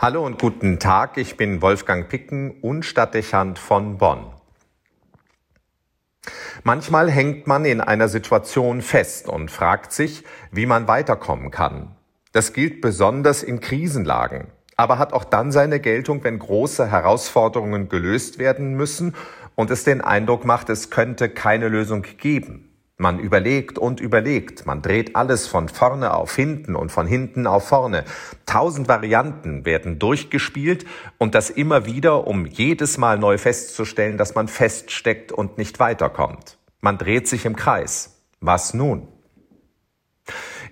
Hallo und guten Tag, ich bin Wolfgang Picken und Stadtdechant von Bonn. Manchmal hängt man in einer Situation fest und fragt sich, wie man weiterkommen kann. Das gilt besonders in Krisenlagen, aber hat auch dann seine Geltung, wenn große Herausforderungen gelöst werden müssen und es den Eindruck macht, es könnte keine Lösung geben. Man überlegt und überlegt, man dreht alles von vorne auf hinten und von hinten auf vorne. Tausend Varianten werden durchgespielt und das immer wieder, um jedes Mal neu festzustellen, dass man feststeckt und nicht weiterkommt. Man dreht sich im Kreis. Was nun?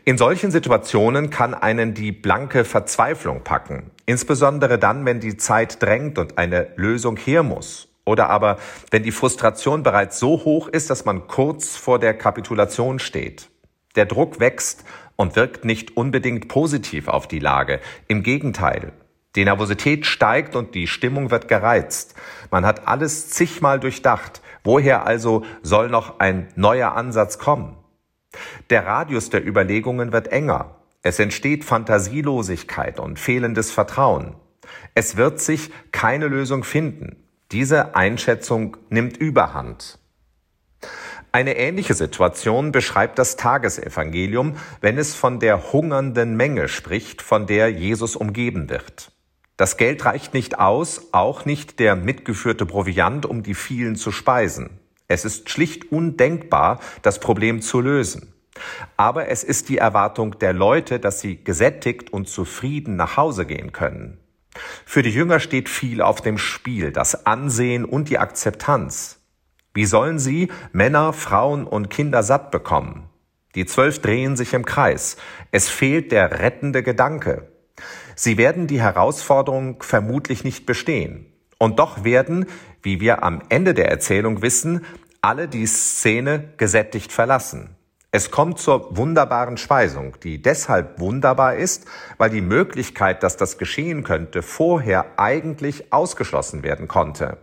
In solchen Situationen kann einen die blanke Verzweiflung packen, insbesondere dann, wenn die Zeit drängt und eine Lösung her muss oder aber, wenn die Frustration bereits so hoch ist, dass man kurz vor der Kapitulation steht. Der Druck wächst und wirkt nicht unbedingt positiv auf die Lage. Im Gegenteil. Die Nervosität steigt und die Stimmung wird gereizt. Man hat alles zigmal durchdacht. Woher also soll noch ein neuer Ansatz kommen? Der Radius der Überlegungen wird enger. Es entsteht Fantasielosigkeit und fehlendes Vertrauen. Es wird sich keine Lösung finden. Diese Einschätzung nimmt überhand. Eine ähnliche Situation beschreibt das Tagesevangelium, wenn es von der hungernden Menge spricht, von der Jesus umgeben wird. Das Geld reicht nicht aus, auch nicht der mitgeführte Proviant, um die vielen zu speisen. Es ist schlicht undenkbar, das Problem zu lösen. Aber es ist die Erwartung der Leute, dass sie gesättigt und zufrieden nach Hause gehen können. Für die Jünger steht viel auf dem Spiel, das Ansehen und die Akzeptanz. Wie sollen sie Männer, Frauen und Kinder satt bekommen? Die zwölf drehen sich im Kreis. Es fehlt der rettende Gedanke. Sie werden die Herausforderung vermutlich nicht bestehen. Und doch werden, wie wir am Ende der Erzählung wissen, alle die Szene gesättigt verlassen. Es kommt zur wunderbaren Speisung, die deshalb wunderbar ist, weil die Möglichkeit, dass das geschehen könnte, vorher eigentlich ausgeschlossen werden konnte.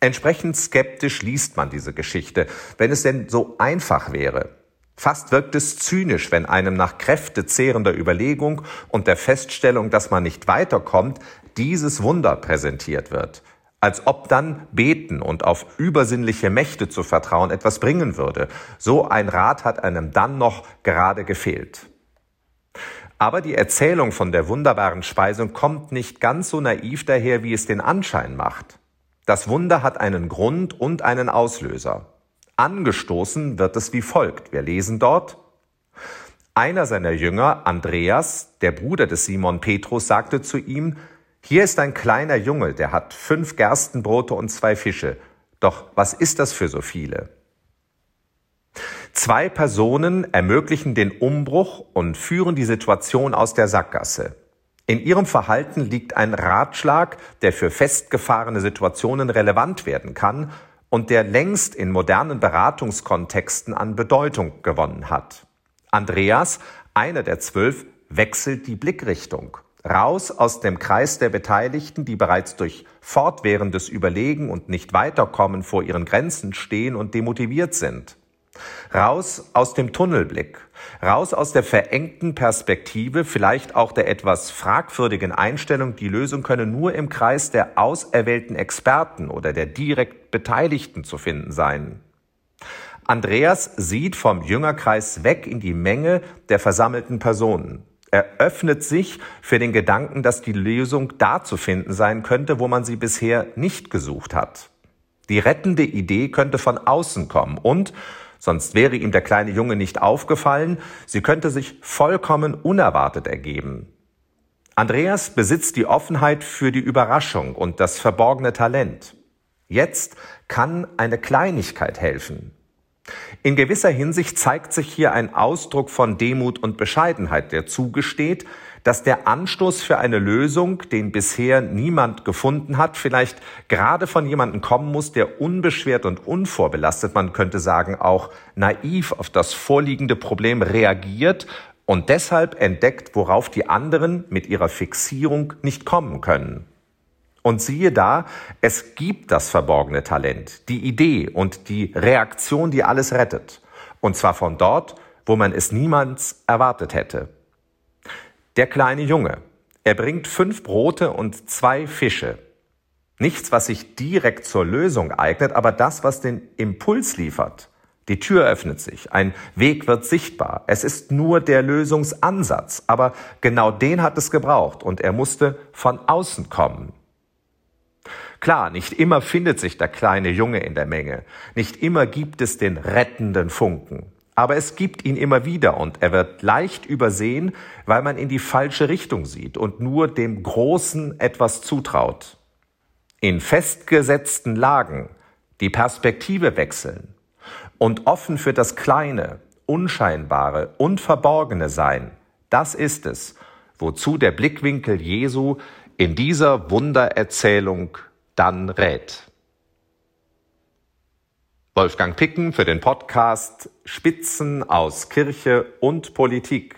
Entsprechend skeptisch liest man diese Geschichte, wenn es denn so einfach wäre. Fast wirkt es zynisch, wenn einem nach kräftezehrender Überlegung und der Feststellung, dass man nicht weiterkommt, dieses Wunder präsentiert wird als ob dann beten und auf übersinnliche Mächte zu vertrauen etwas bringen würde. So ein Rat hat einem dann noch gerade gefehlt. Aber die Erzählung von der wunderbaren Speisung kommt nicht ganz so naiv daher, wie es den Anschein macht. Das Wunder hat einen Grund und einen Auslöser. Angestoßen wird es wie folgt. Wir lesen dort, einer seiner Jünger, Andreas, der Bruder des Simon Petrus, sagte zu ihm, hier ist ein kleiner Junge, der hat fünf Gerstenbrote und zwei Fische. Doch was ist das für so viele? Zwei Personen ermöglichen den Umbruch und führen die Situation aus der Sackgasse. In ihrem Verhalten liegt ein Ratschlag, der für festgefahrene Situationen relevant werden kann und der längst in modernen Beratungskontexten an Bedeutung gewonnen hat. Andreas, einer der zwölf, wechselt die Blickrichtung raus aus dem Kreis der Beteiligten, die bereits durch fortwährendes Überlegen und nicht weiterkommen vor ihren Grenzen stehen und demotiviert sind. Raus aus dem Tunnelblick, raus aus der verengten Perspektive, vielleicht auch der etwas fragwürdigen Einstellung, die Lösung könne nur im Kreis der auserwählten Experten oder der direkt Beteiligten zu finden sein. Andreas sieht vom Jüngerkreis weg in die Menge der versammelten Personen. Er öffnet sich für den Gedanken, dass die Lösung da zu finden sein könnte, wo man sie bisher nicht gesucht hat. Die rettende Idee könnte von außen kommen und, sonst wäre ihm der kleine Junge nicht aufgefallen, sie könnte sich vollkommen unerwartet ergeben. Andreas besitzt die Offenheit für die Überraschung und das verborgene Talent. Jetzt kann eine Kleinigkeit helfen. In gewisser Hinsicht zeigt sich hier ein Ausdruck von Demut und Bescheidenheit, der zugesteht, dass der Anstoß für eine Lösung, den bisher niemand gefunden hat, vielleicht gerade von jemandem kommen muss, der unbeschwert und unvorbelastet, man könnte sagen auch naiv auf das vorliegende Problem reagiert und deshalb entdeckt, worauf die anderen mit ihrer Fixierung nicht kommen können. Und siehe da, es gibt das verborgene Talent, die Idee und die Reaktion, die alles rettet. Und zwar von dort, wo man es niemals erwartet hätte. Der kleine Junge. Er bringt fünf Brote und zwei Fische. Nichts, was sich direkt zur Lösung eignet, aber das, was den Impuls liefert. Die Tür öffnet sich, ein Weg wird sichtbar. Es ist nur der Lösungsansatz, aber genau den hat es gebraucht und er musste von außen kommen. Klar, nicht immer findet sich der kleine Junge in der Menge, nicht immer gibt es den rettenden Funken, aber es gibt ihn immer wieder und er wird leicht übersehen, weil man in die falsche Richtung sieht und nur dem Großen etwas zutraut. In festgesetzten Lagen die Perspektive wechseln, und offen für das Kleine, Unscheinbare und Verborgene sein, das ist es, wozu der Blickwinkel Jesu in dieser Wundererzählung dann rät. Wolfgang Picken für den Podcast Spitzen aus Kirche und Politik.